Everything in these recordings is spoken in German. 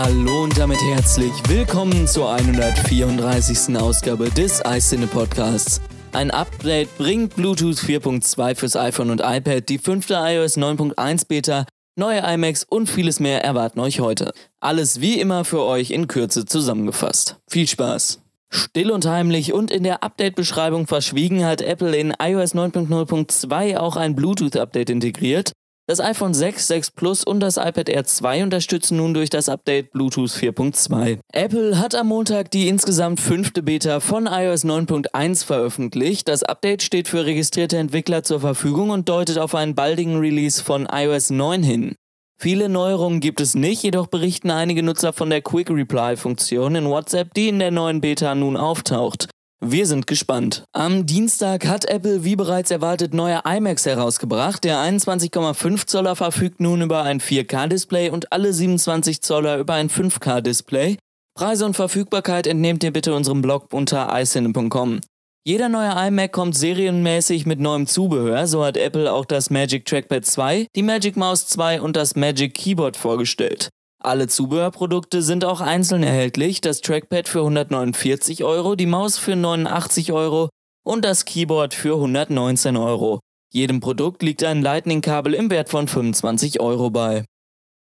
Hallo und damit herzlich willkommen zur 134. Ausgabe des iCine Podcasts. Ein Update bringt Bluetooth 4.2 fürs iPhone und iPad, die fünfte iOS 9.1 Beta, neue iMacs und vieles mehr erwarten euch heute. Alles wie immer für euch in Kürze zusammengefasst. Viel Spaß! Still und heimlich und in der Update-Beschreibung verschwiegen hat Apple in iOS 9.0.2 auch ein Bluetooth-Update integriert. Das iPhone 6, 6 Plus und das iPad Air 2 unterstützen nun durch das Update Bluetooth 4.2. Apple hat am Montag die insgesamt fünfte Beta von iOS 9.1 veröffentlicht. Das Update steht für registrierte Entwickler zur Verfügung und deutet auf einen baldigen Release von iOS 9 hin. Viele Neuerungen gibt es nicht, jedoch berichten einige Nutzer von der Quick Reply Funktion in WhatsApp, die in der neuen Beta nun auftaucht. Wir sind gespannt. Am Dienstag hat Apple wie bereits erwartet neue iMacs herausgebracht. Der 21,5 Zoller verfügt nun über ein 4K-Display und alle 27 Zoller über ein 5K-Display. Preise und Verfügbarkeit entnehmt ihr bitte unserem Blog unter iCine.com. Jeder neue iMac kommt serienmäßig mit neuem Zubehör, so hat Apple auch das Magic Trackpad 2, die Magic Mouse 2 und das Magic Keyboard vorgestellt. Alle Zubehörprodukte sind auch einzeln erhältlich, das Trackpad für 149 Euro, die Maus für 89 Euro und das Keyboard für 119 Euro. Jedem Produkt liegt ein Lightning-Kabel im Wert von 25 Euro bei.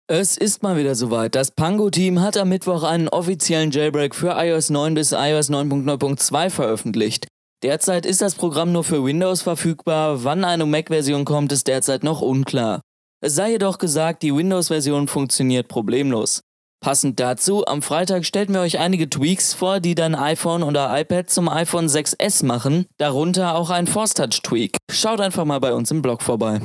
Es ist mal wieder soweit. Das Pango-Team hat am Mittwoch einen offiziellen Jailbreak für iOS 9 bis iOS 9.0.2 veröffentlicht. Derzeit ist das Programm nur für Windows verfügbar, wann eine Mac-Version kommt, ist derzeit noch unklar. Es sei jedoch gesagt, die Windows-Version funktioniert problemlos. Passend dazu, am Freitag stellten wir euch einige Tweaks vor, die dein iPhone oder iPad zum iPhone 6S machen, darunter auch ein Force Touch Tweak. Schaut einfach mal bei uns im Blog vorbei.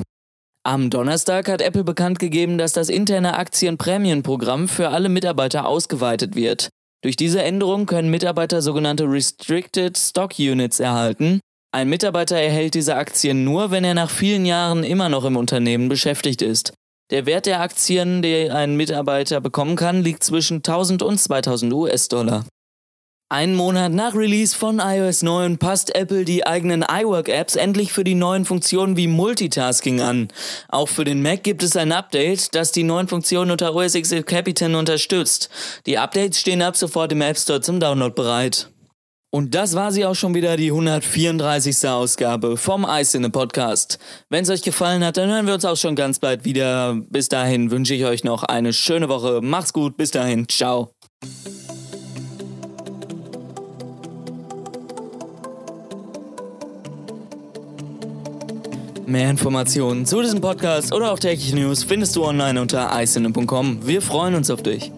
Am Donnerstag hat Apple bekannt gegeben, dass das interne Aktien-Prämien-Programm für alle Mitarbeiter ausgeweitet wird. Durch diese Änderung können Mitarbeiter sogenannte Restricted Stock Units erhalten. Ein Mitarbeiter erhält diese Aktien nur, wenn er nach vielen Jahren immer noch im Unternehmen beschäftigt ist. Der Wert der Aktien, die ein Mitarbeiter bekommen kann, liegt zwischen 1000 und 2000 US-Dollar. Einen Monat nach Release von iOS 9 passt Apple die eigenen iWork-Apps endlich für die neuen Funktionen wie Multitasking an. Auch für den Mac gibt es ein Update, das die neuen Funktionen unter OS X Capitan unterstützt. Die Updates stehen ab sofort im App Store zum Download bereit. Und das war sie auch schon wieder, die 134. Ausgabe vom iCine Podcast. Wenn es euch gefallen hat, dann hören wir uns auch schon ganz bald wieder. Bis dahin wünsche ich euch noch eine schöne Woche. Macht's gut, bis dahin, ciao. Mehr Informationen zu diesem Podcast oder auch tägliche News findest du online unter icine.com. Wir freuen uns auf dich.